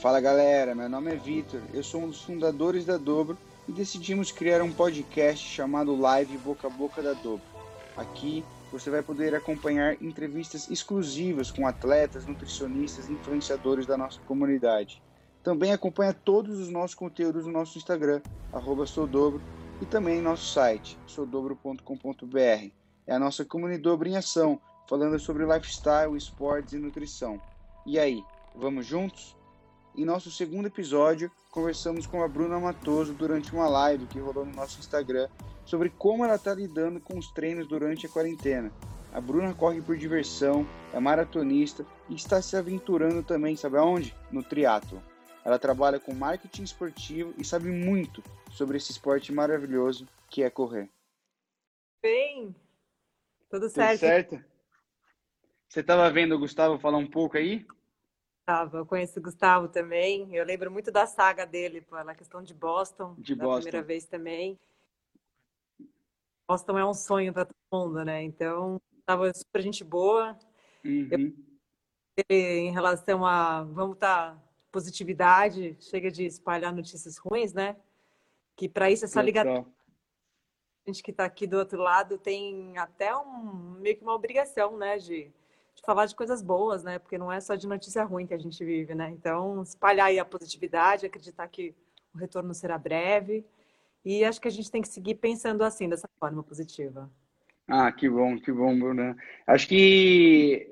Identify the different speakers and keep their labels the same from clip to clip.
Speaker 1: Fala galera, meu nome é Vitor, eu sou um dos fundadores da Dobro e decidimos criar um podcast chamado Live Boca a Boca da Dobro. Aqui você vai poder acompanhar entrevistas exclusivas com atletas, nutricionistas e influenciadores da nossa comunidade. Também acompanha todos os nossos conteúdos no nosso Instagram, arroba Soudobro, e também em nosso site, soudobro.com.br. É a nossa comunidade em ação, falando sobre lifestyle, esportes e nutrição. E aí, vamos juntos? Em nosso segundo episódio, conversamos com a Bruna Matoso durante uma live que rolou no nosso Instagram sobre como ela está lidando com os treinos durante a quarentena. A Bruna corre por diversão, é maratonista e está se aventurando também, sabe aonde? No triatlo. Ela trabalha com marketing esportivo e sabe muito sobre esse esporte maravilhoso que é correr.
Speaker 2: Bem, tudo certo.
Speaker 1: Tudo certo? Você estava vendo o Gustavo falar um pouco aí?
Speaker 2: Estava, eu conheço o Gustavo também. Eu lembro muito da saga dele, pela questão de Boston,
Speaker 1: de
Speaker 2: da
Speaker 1: Boston.
Speaker 2: primeira vez também. Boston é um sonho para todo mundo, né? Então, estava super gente boa.
Speaker 1: Uhum.
Speaker 2: Eu, em relação a, vamos estar, tá, positividade, chega de espalhar notícias ruins, né? Que para isso é só ligar. A gente que está aqui do outro lado tem até um, meio que uma obrigação, né? De, de falar de coisas boas, né? Porque não é só de notícia ruim que a gente vive, né? Então, espalhar aí a positividade, acreditar que o retorno será breve e acho que a gente tem que seguir pensando assim, dessa forma positiva.
Speaker 1: Ah, que bom, que bom, Bruna. Acho que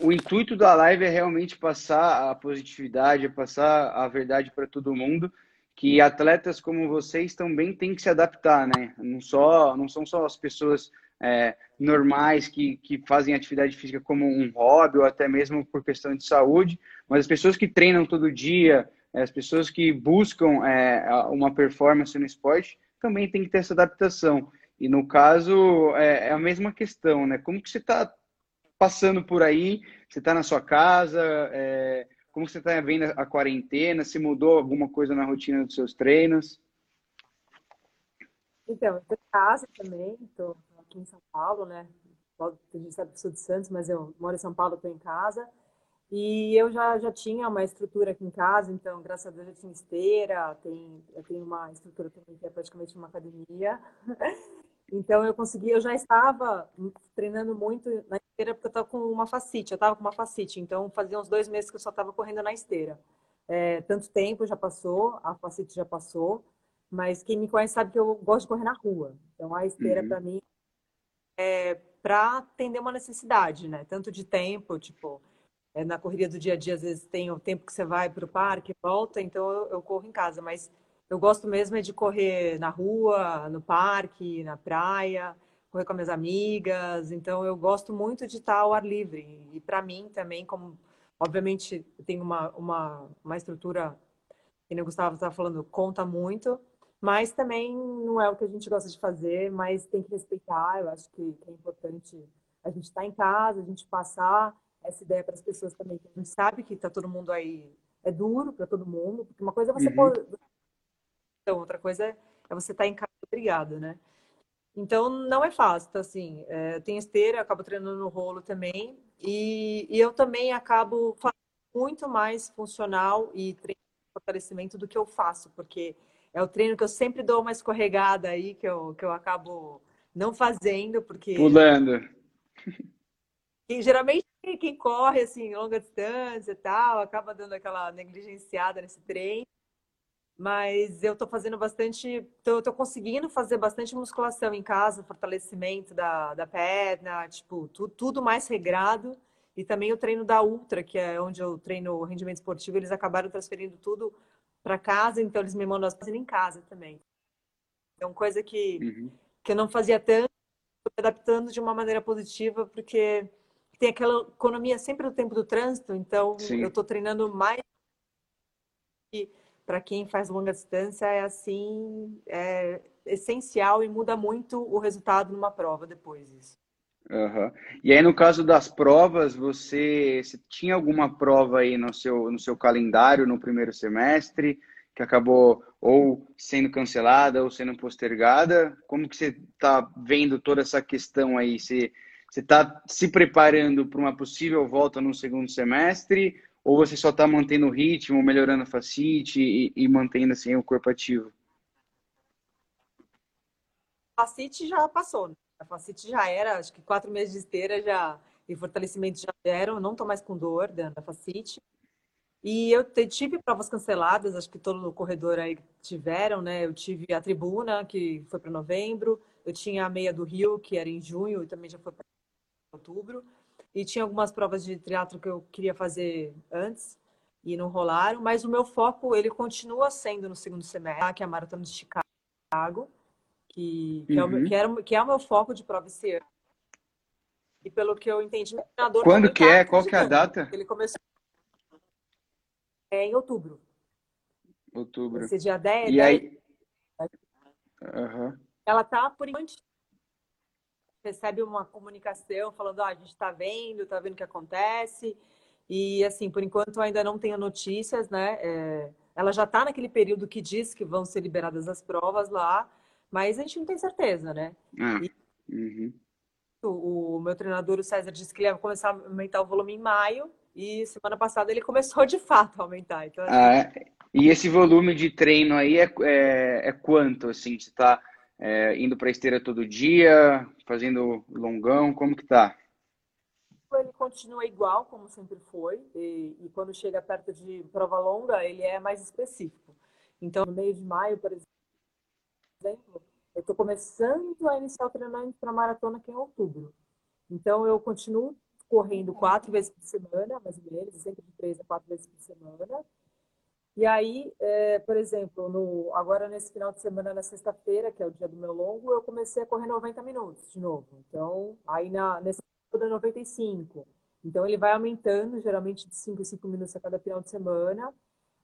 Speaker 1: o intuito da live é realmente passar a positividade, é passar a verdade para todo mundo, que atletas como vocês também têm que se adaptar, né? Não, só, não são só as pessoas é, normais que, que fazem atividade física como um hobby ou até mesmo por questão de saúde, mas as pessoas que treinam todo dia, é, as pessoas que buscam é, uma performance no esporte também tem que ter essa adaptação. E no caso, é, é a mesma questão, né? Como que você está passando por aí? Você está na sua casa? É, como você está vendo a quarentena? Se mudou alguma coisa na rotina dos seus treinos?
Speaker 2: Então, eu em casa também, estou aqui em São Paulo, né? A gente sabe que sou de Santos, mas eu moro em São Paulo, estou em casa. E eu já, já tinha uma estrutura aqui em casa, então, graças a Deus, eu tinha esteira, tem, eu tenho uma estrutura também que é praticamente uma academia. Então, eu consegui, eu já estava treinando muito na esteira, porque eu estava com uma facite, eu estava com uma facite, então fazia uns dois meses que eu só estava correndo na esteira. É, tanto tempo já passou, a facite já passou, mas quem me conhece sabe que eu gosto de correr na rua. Então, a esteira, uhum. para mim, é para atender uma necessidade, né? Tanto de tempo, tipo, é, na correria do dia a dia, às vezes tem o tempo que você vai para o parque, volta, então eu, eu, corro em casa. Mas eu gosto mesmo é de correr na rua, no parque, na praia, correr com as minhas amigas. Então eu gosto muito de estar ao ar livre. E para mim também, como obviamente tenho uma, uma, uma estrutura, que o Gustavo estava falando, conta muito. Mas também não é o que a gente gosta de fazer, mas tem que respeitar. Eu acho que é importante a gente estar em casa, a gente passar essa ideia para as pessoas também, que a gente sabe que está todo mundo aí, é duro para todo mundo, porque uma coisa é você uhum. pôr... Então, outra coisa é você estar tá em casa obrigado, né? Então, não é fácil, então, assim, é, tenho esteira, eu acabo treinando no rolo também, e, e eu também acabo fazendo muito mais funcional e treino de fortalecimento do que eu faço, porque é o treino que eu sempre dou uma escorregada aí, que eu, que eu acabo não fazendo, porque...
Speaker 1: Pulando.
Speaker 2: E geralmente quem corre assim, longa distância e tal, acaba dando aquela negligenciada nesse treino. Mas eu tô fazendo bastante, tô, tô conseguindo fazer bastante musculação em casa, fortalecimento da, da perna, tipo, tu, tudo mais regrado. E também o treino da Ultra, que é onde eu treino rendimento esportivo, eles acabaram transferindo tudo para casa, então eles me mandam as coisas em casa também. Então, coisa que, uhum. que eu não fazia tanto, adaptando de uma maneira positiva, porque tem aquela economia sempre do tempo do trânsito, então Sim. eu estou treinando mais. Para quem faz longa distância, é assim, é essencial e muda muito o resultado numa prova depois disso.
Speaker 1: Uhum. E aí, no caso das provas, você, você, tinha alguma prova aí no seu, no seu calendário no primeiro semestre que acabou ou sendo cancelada ou sendo postergada? Como que você está vendo toda essa questão aí? Você, está se preparando para uma possível volta no segundo semestre Ou você só está mantendo o ritmo, melhorando a facite e, e mantendo assim o corpo ativo?
Speaker 2: A facite já passou, né? A facite já era, acho que quatro meses de esteira já e fortalecimento já eram, não estou mais com dor da facite. E eu tive provas canceladas, acho que todo o corredor aí tiveram, né? Eu tive a tribuna, que foi para novembro, eu tinha a meia do Rio, que era em junho, e também já foi para outubro. E tinha algumas provas de triatlo que eu queria fazer antes e não rolaram, mas o meu foco ele continua sendo no segundo semestre, que é a maratona de Chicago, que, que, uhum. é, o, uhum. que, era, que é o meu foco de prova esse ano. E pelo que eu entendi, o
Speaker 1: treinador Quando que é? Qual que é a data?
Speaker 2: Ele começou é em outubro.
Speaker 1: Outubro.
Speaker 2: Esse dia 10.
Speaker 1: E 10, aí? Uhum.
Speaker 2: Ela tá, por enquanto, recebe uma comunicação falando, ah, a gente está vendo, está vendo o que acontece. E, assim, por enquanto ainda não tenho notícias, né? É, ela já está naquele período que diz que vão ser liberadas as provas lá, mas a gente não tem certeza, né?
Speaker 1: Ah, e, uhum.
Speaker 2: o, o, meu treinador, o César, disse que ele ia começar a aumentar o volume em maio, e semana passada ele começou de fato a aumentar. Então, assim...
Speaker 1: ah, é? E esse volume de treino aí é, é, é quanto? Assim, você está é, indo para esteira todo dia, fazendo longão, como que tá?
Speaker 2: Ele continua igual, como sempre foi, e, e quando chega perto de prova longa, ele é mais específico. Então, no meio de maio, por exemplo, eu estou começando a iniciar o treinamento para maratona que é em outubro. Então, eu continuo correndo quatro vezes por semana, mais ou menos, sempre de três a quatro vezes por semana. E aí, é, por exemplo, no, agora nesse final de semana, na sexta-feira, que é o dia do meu longo, eu comecei a correr 90 minutos de novo. Então, aí na, nesse é 95. Então, ele vai aumentando, geralmente de 5 em 5 minutos a cada final de semana.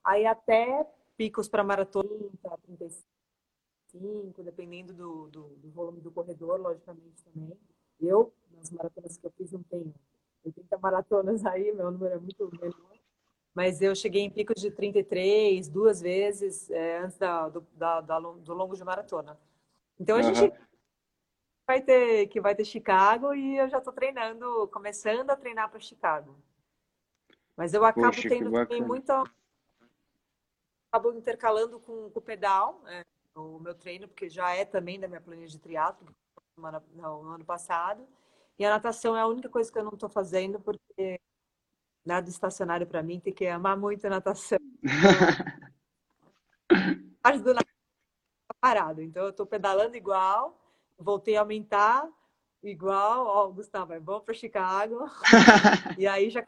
Speaker 2: Aí até picos para maratona, 35, dependendo do, do, do volume do corredor, logicamente também. Eu, nas maratonas que eu fiz, não tenho 80 maratonas aí, meu número é muito menor. Mas eu cheguei em picos de 33, duas vezes, é, antes da, do, da, da, do longo de maratona. Então a uhum. gente vai ter que vai ter Chicago e eu já estou treinando, começando a treinar para Chicago. Mas eu acabo Poxa, tendo também muito. Acabo intercalando com, com o pedal, é, o meu treino, porque já é também da minha planilha de triatlo, no ano passado. E a natação é a única coisa que eu não estou fazendo, porque nada estacionário para mim, tem que amar muito a natação. Parte do nada parado. Então, eu estou pedalando igual, voltei a aumentar igual. Ó, Gustavo, vamos para Chicago. e aí já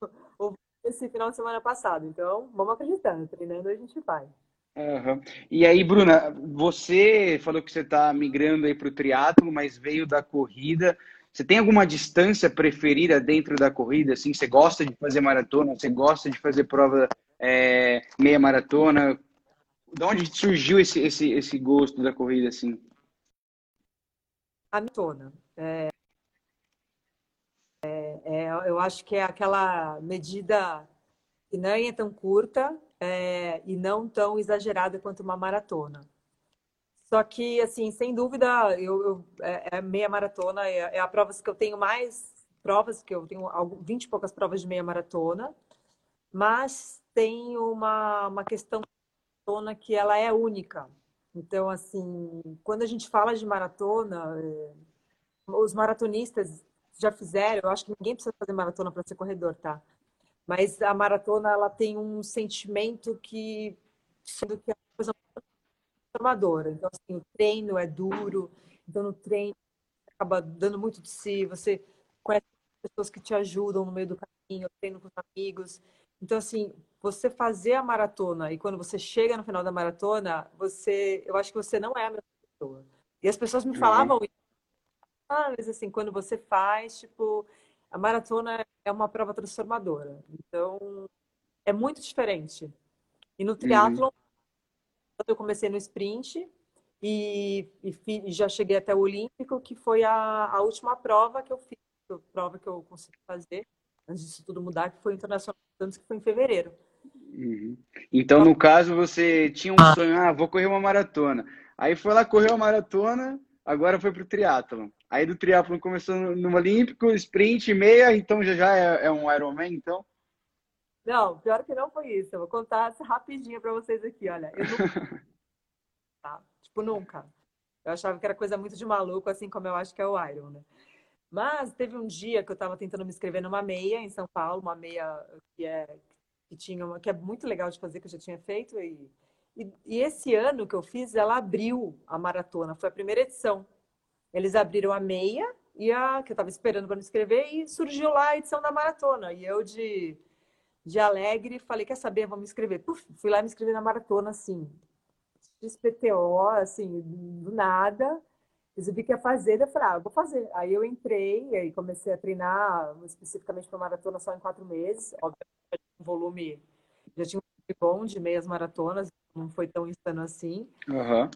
Speaker 2: esse final de semana passado. Então, vamos acreditando, treinando a gente vai.
Speaker 1: Uhum. E aí, Bruna, você falou que você está migrando aí para o triatlo, mas veio da corrida. Você tem alguma distância preferida dentro da corrida? Assim, você gosta de fazer maratona? Você gosta de fazer prova é, meia maratona? De onde surgiu esse, esse, esse gosto da corrida assim?
Speaker 2: A maratona. É, é, é, eu acho que é aquela medida que não é tão curta, é, e não tão exagerada quanto uma maratona. Só que, assim, sem dúvida, eu, eu é, é, meia maratona, é, é, a prova que eu tenho mais provas, que eu tenho 20 e poucas provas de meia maratona, mas tem uma, uma questão maratona que ela é única. Então, assim, quando a gente fala de maratona, é, os maratonistas já fizeram, eu acho que ninguém precisa fazer maratona para ser corredor, tá? Mas a maratona ela tem um sentimento que sendo que é uma coisa transformadora. Então assim, o treino é duro, então no treino acaba dando muito de si, você conhece pessoas que te ajudam no meio do caminho, treino com os amigos. Então assim, você fazer a maratona e quando você chega no final da maratona, você, eu acho que você não é a mesma pessoa. E as pessoas me uhum. falavam, uhum. ah, mas assim, quando você faz, tipo, a maratona é uma prova transformadora. Então, é muito diferente. E no triatlo, uhum. eu comecei no sprint e, e, já cheguei até o olímpico, que foi a, a última prova que eu fiz, a prova que eu consegui fazer antes disso tudo mudar, que foi o Internacional que foi em fevereiro.
Speaker 1: Uhum. Então, no caso, você tinha um ah. sonho, ah, vou correr uma maratona. Aí foi lá, correu a maratona, agora foi pro triatlon. Aí do triatlon começou no, no Olímpico, sprint, meia, então já já é, é um Ironman, então?
Speaker 2: Não, pior que não foi isso. Eu vou contar rapidinho para vocês aqui, olha. Eu nunca... tá? Tipo, nunca. Eu achava que era coisa muito de maluco, assim como eu acho que é o Iron, né? Mas teve um dia que eu estava tentando me inscrever numa meia em São Paulo, uma meia que é que tinha uma, que é muito legal de fazer que eu já tinha feito e, e, e esse ano que eu fiz, ela abriu a maratona, foi a primeira edição. Eles abriram a meia e a que eu estava esperando para me inscrever e surgiu lá a edição da maratona e eu de de alegre, falei, quer saber, vou me inscrever. Puf, fui lá me inscrever na maratona, assim, XPTO, assim, do nada. Resolvi que ia fazer, eu falei, ah, eu vou fazer. Aí eu entrei, aí comecei a treinar especificamente para maratona só em quatro meses. Obviamente, um volume, já tinha um volume bom de meias maratonas, não foi tão insano assim.
Speaker 1: Uhum.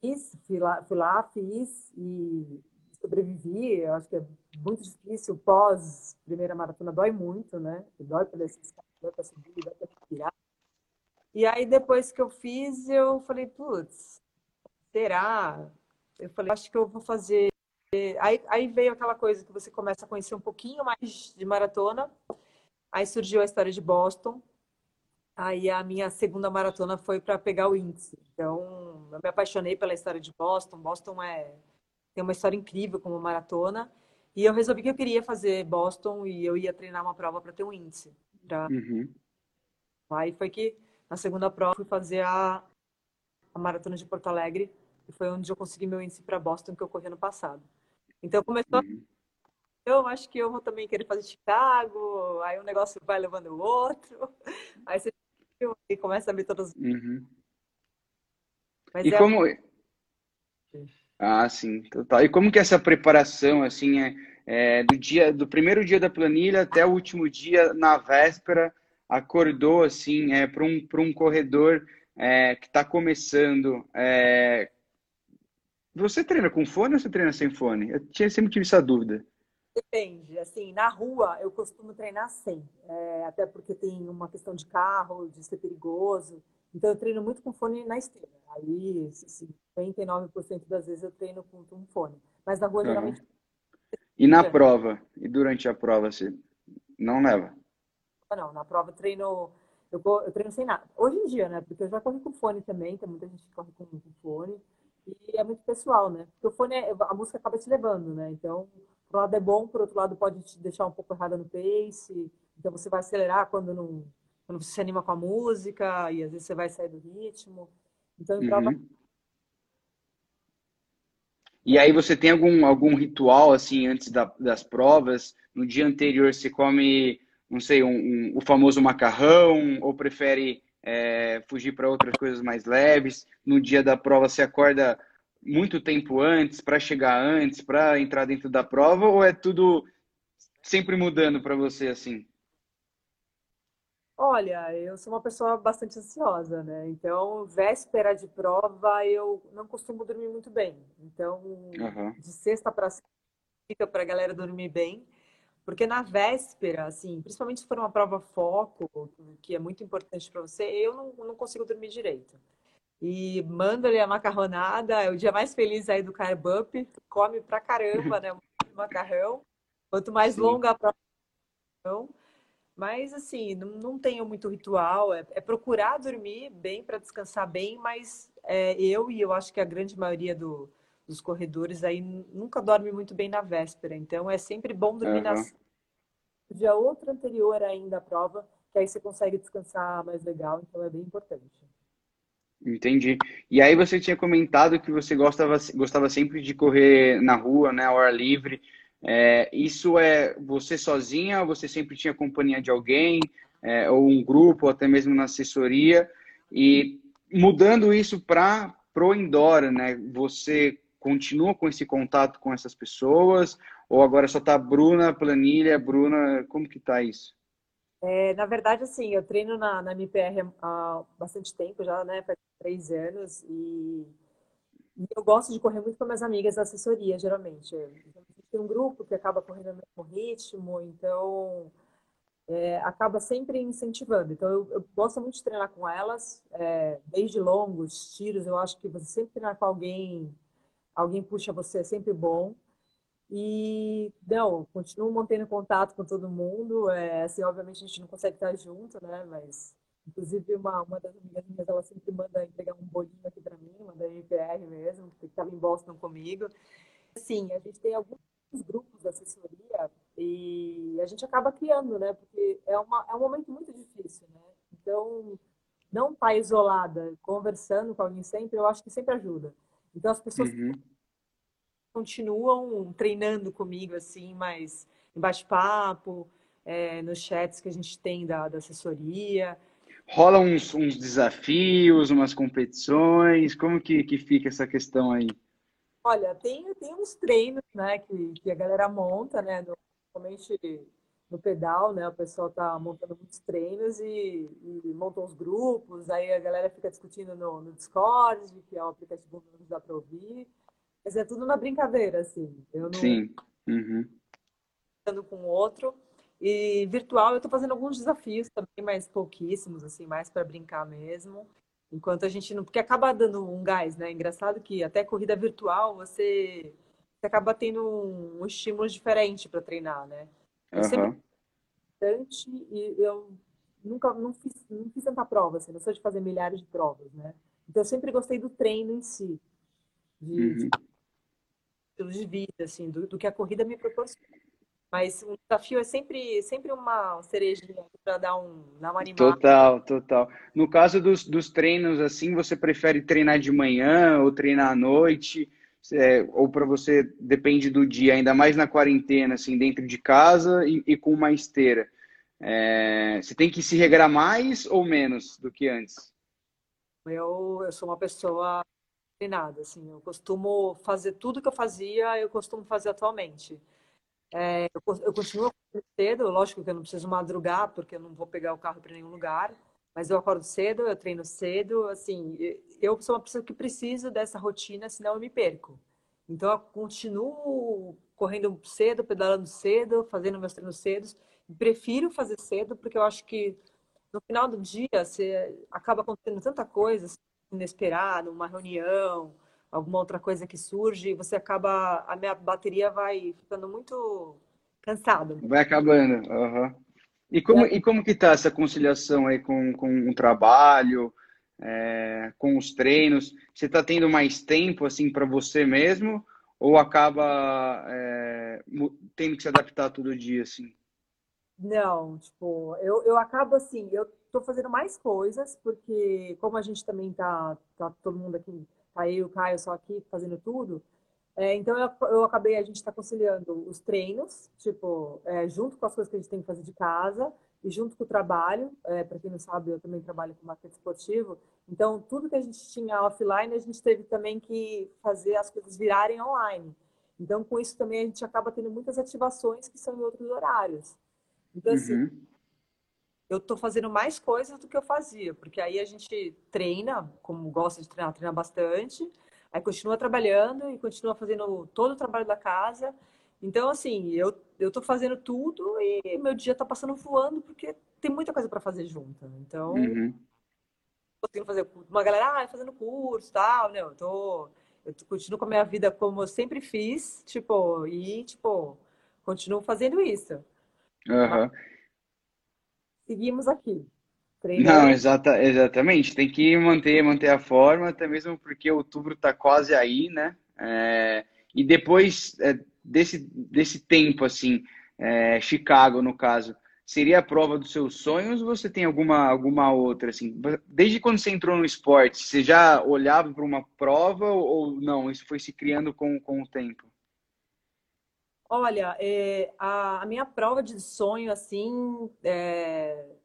Speaker 2: Fiz, fui lá, fui lá, fiz e sobrevivi. Eu acho que é muito difícil. Pós primeira maratona dói muito, né? Dói para descer, para subir, dói para. E aí depois que eu fiz, eu falei, putz, será? Eu falei, acho que eu vou fazer. Aí, aí veio aquela coisa que você começa a conhecer um pouquinho mais de maratona. Aí surgiu a história de Boston. Aí a minha segunda maratona foi para pegar o índice. Então, eu me apaixonei pela história de Boston. Boston é tem uma história incrível como maratona. E eu resolvi que eu queria fazer Boston e eu ia treinar uma prova para ter um índice. Pra... Uhum. Aí foi que na segunda prova fui fazer a, a maratona de Porto Alegre e foi onde eu consegui meu índice para Boston que eu corri ano passado. Então começou. Uhum. Eu acho que eu vou também querer fazer Chicago, aí um negócio vai levando o outro, aí você e começa a ver todas.
Speaker 1: Uhum. Mas e é... como ah, sim, total. E como que é essa preparação, assim, é, é, do dia, do primeiro dia da planilha até o último dia, na véspera, acordou, assim, é, para um, um corredor é, que está começando, é... você treina com fone ou você treina sem fone? Eu tinha, sempre tive essa dúvida.
Speaker 2: Depende, assim, na rua eu costumo treinar sem, é, até porque tem uma questão de carro, de ser perigoso, então eu treino muito com fone na esteira. Aí, 59% das vezes eu treino com um fone. Mas na rua, uhum. geralmente.
Speaker 1: E na prova? E durante a prova, você não leva?
Speaker 2: Não, na prova eu treino. Eu, eu treino sem nada. Hoje em dia, né? Porque eu já corri com fone também, tem muita gente que corre com, com fone. E é muito pessoal, né? Porque o fone, é, a música acaba te levando, né? Então, um lado é bom, por outro lado pode te deixar um pouco errada no pace. Então você vai acelerar quando não quando você se anima com a música e às vezes você vai sair do ritmo. Então, uhum.
Speaker 1: E aí você tem algum, algum ritual, assim, antes da, das provas? No dia anterior você come, não sei, um, um o famoso macarrão ou prefere é, fugir para outras coisas mais leves? No dia da prova você acorda muito tempo antes, para chegar antes, para entrar dentro da prova? Ou é tudo sempre mudando para você, assim?
Speaker 2: Olha, eu sou uma pessoa bastante ansiosa, né? Então, véspera de prova, eu não costumo dormir muito bem. Então, uhum. de sexta para fica para a galera dormir bem. Porque na véspera, assim, principalmente se for uma prova foco, que é muito importante para você, eu não, não consigo dormir direito. E manda ali a macarronada, é o dia mais feliz aí do Carb Up, come pra caramba, né? macarrão. Quanto mais Sim. longa a prova, mas, assim, não, não tenho muito ritual. É, é procurar dormir bem para descansar bem, mas é, eu e eu acho que a grande maioria do, dos corredores aí nunca dorme muito bem na véspera. Então, é sempre bom dormir uhum. na dia outro anterior ainda à prova, que aí você consegue descansar mais legal. Então, é bem importante.
Speaker 1: Entendi. E aí você tinha comentado que você gostava, gostava sempre de correr na rua, né, ao ar livre. É, isso é você sozinha, você sempre tinha companhia de alguém, é, ou um grupo, ou até mesmo na assessoria, e mudando isso para pro indoor, né? Você continua com esse contato com essas pessoas, ou agora só tá Bruna, planilha, Bruna, como que tá isso?
Speaker 2: É, na verdade, assim, eu treino na, na MPR há bastante tempo já, né? Faz três anos, e, e eu gosto de correr muito com minhas amigas da assessoria, geralmente tem um grupo que acaba correndo no mesmo ritmo, então é, acaba sempre incentivando. Então eu, eu, gosto muito de treinar com elas, é, desde longos, tiros, eu acho que você sempre treinar com alguém, alguém puxa você é sempre bom. E, não, continuo mantendo contato com todo mundo. É, assim, obviamente a gente não consegue estar junto, né? Mas, inclusive, uma, uma das amigas minhas, ela sempre manda entregar um bolinho aqui para mim, uma da MPR mesmo, que estava em Boston comigo. Sim, a gente tem alguns grupos de assessoria e a gente acaba criando, né? Porque é, uma, é um momento muito difícil, né? Então, não estar tá isolada, conversando com alguém sempre, eu acho que sempre ajuda. Então, as pessoas uhum. Continuam treinando comigo, assim, mas em bate-papo, é, nos chats que a gente tem da, da assessoria.
Speaker 1: Rola uns, uns, desafios, umas competições, como que, que fica essa questão aí?
Speaker 2: Olha, tem, tem uns treinos, né, que, que a galera monta, né, normalmente no pedal, né? O pessoal tá montando muitos treinos e, e montam os grupos, aí a galera fica discutindo no, no Discord, que é o aplicativo que não dá para ouvir. Mas é tudo na brincadeira, assim. Eu não...
Speaker 1: Sim. Uhum.
Speaker 2: com o outro. E virtual eu estou fazendo alguns desafios também, mas pouquíssimos, assim, mais para brincar mesmo. Enquanto a gente não. Porque acaba dando um gás, né? Engraçado que até corrida virtual você, você acaba tendo um, um estímulo diferente para treinar, né? Eu uhum. sempre bastante e eu nunca não fiz, não fiz tanta prova, assim, não sou de fazer milhares de provas, né? Então eu sempre gostei do treino em si, de, uhum. de, de vida, assim, do, do, que a corrida me proporciona. Mas o desafio é sempre, sempre uma cerejinha para dar um, dar uma animada.
Speaker 1: Total, total. No caso dos, dos treinos, assim, você prefere treinar de manhã ou treinar à noite? é, ou para você depende do dia, ainda mais na quarentena, assim, dentro de casa e, e com uma esteira. É, você tem que se regrar mais ou menos do que antes?
Speaker 2: Eu, eu sou uma pessoa treinada, assim, eu costumo fazer tudo que eu fazia, eu costumo fazer atualmente. É, eu, eu continuo cedo, lógico que eu não preciso madrugar, porque eu não vou pegar o carro para nenhum lugar, mas eu acordo cedo, eu treino cedo, assim, eu sou uma pessoa que preciso dessa rotina, senão eu me perco. Então eu continuo correndo cedo, pedalando cedo, fazendo meus treinos cedos. Prefiro fazer cedo porque eu acho que no final do dia você acaba acontecendo tanta coisa inesperada, uma reunião, alguma outra coisa que surge, você acaba a minha bateria vai ficando muito cansada.
Speaker 1: Vai acabando. Uhum. E como, e como que está essa conciliação aí com, com o trabalho, é, com os treinos? Você está tendo mais tempo assim para você mesmo ou acaba é, tendo que se adaptar todo dia assim?
Speaker 2: Não, tipo, eu, eu acabo assim, eu tô fazendo mais coisas, porque como a gente também tá, tá todo mundo aqui, tá eu, o Caio só aqui fazendo tudo, é, então eu, eu acabei, a gente está conciliando os treinos, tipo, é, junto com as coisas que a gente tem que fazer de casa e junto com o trabalho. É, Para quem não sabe, eu também trabalho com marketing esportivo. Então, tudo que a gente tinha offline, a gente teve também que fazer as coisas virarem online. Então, com isso também a gente acaba tendo muitas ativações que são em outros horários. Então, assim, uhum. Eu estou fazendo mais coisas do que eu fazia, porque aí a gente treina, como gosta de treinar, treina bastante Aí continua trabalhando e continua fazendo todo o trabalho da casa. Então, assim, eu, eu tô fazendo tudo e meu dia tá passando voando porque tem muita coisa para fazer junto. Então, uhum. consigo fazer uma galera, ah, fazendo curso tal, né? Eu tô, eu continuo com a minha vida como eu sempre fiz, tipo, e, tipo, continuo fazendo isso.
Speaker 1: Uhum.
Speaker 2: Seguimos aqui.
Speaker 1: Não, exata, exatamente. Tem que manter, manter a forma, até mesmo porque outubro está quase aí, né? É, e depois é, desse, desse tempo, assim, é, Chicago, no caso, seria a prova dos seus sonhos ou você tem alguma, alguma outra, assim? Desde quando você entrou no esporte, você já olhava para uma prova ou não? Isso foi se criando com, com o tempo?
Speaker 2: Olha, é, a, a, minha prova de sonho, assim, é,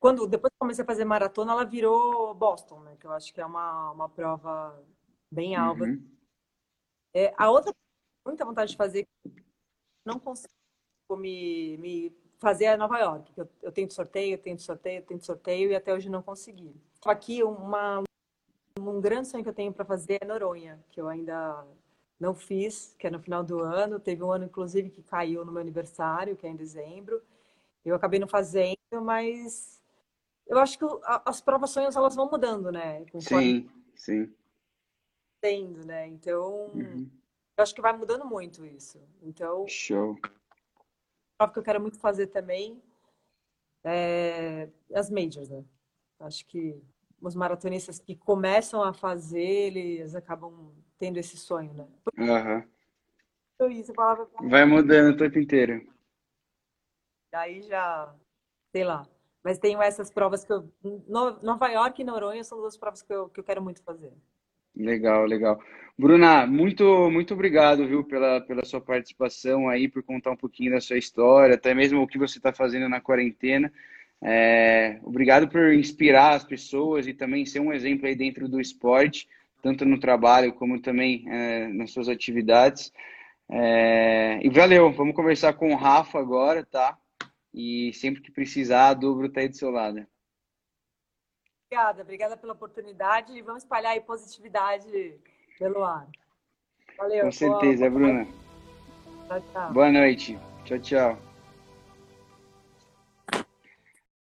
Speaker 2: quando depois que comecei a fazer maratona, ela virou Boston, né? Que eu acho que é uma, uma prova bem alta. Uhum. É, a outra muita vontade de fazer, não consigo me, me fazer a Nova York. Eu, eu tento sorteio, eu tento sorteio, eu tento sorteio e até hoje não consegui. Aqui uma um grande sonho que eu tenho para fazer é Noronha, que eu ainda não fiz, que é no final do ano. Teve um ano, inclusive, que caiu no meu aniversário, que é em dezembro. Eu acabei não fazendo, mas eu acho que as provações elas vão mudando, né?
Speaker 1: Conforme sim, sim.
Speaker 2: Tendo, né? Então,
Speaker 1: uhum.
Speaker 2: Eu acho que vai mudando muito isso. Então,
Speaker 1: Show.
Speaker 2: prova que eu quero muito fazer também é as majors, né? Acho que os maratonistas que começam a fazer, eles acabam tendo esse sonho, né? Então, isso, eu falava,
Speaker 1: Vai mudando o tempo inteiro.
Speaker 2: daí já, sei lá. Mas tenho essas provas que eu. No- Nova York e Noronha são duas provas que eu, que eu quero muito fazer.
Speaker 1: Legal, legal. Bruna, muito, muito obrigado, viu, pela, pela sua participação aí, por contar um pouquinho da sua história, até mesmo o que você está fazendo na quarentena. É, obrigado por inspirar as pessoas e também ser um exemplo aí dentro do esporte, tanto no trabalho como também é, nas suas atividades. É, e valeu, vamos conversar com o Rafa agora, tá? E sempre que precisar, a Dobro tá aí do seu lado.
Speaker 2: Obrigada, obrigada pela oportunidade e vamos espalhar aí positividade pelo ar. Valeu.
Speaker 1: Com certeza,
Speaker 2: boa-
Speaker 1: Bruna.
Speaker 2: Tchau, tchau.
Speaker 1: Boa noite. Tchau, tchau.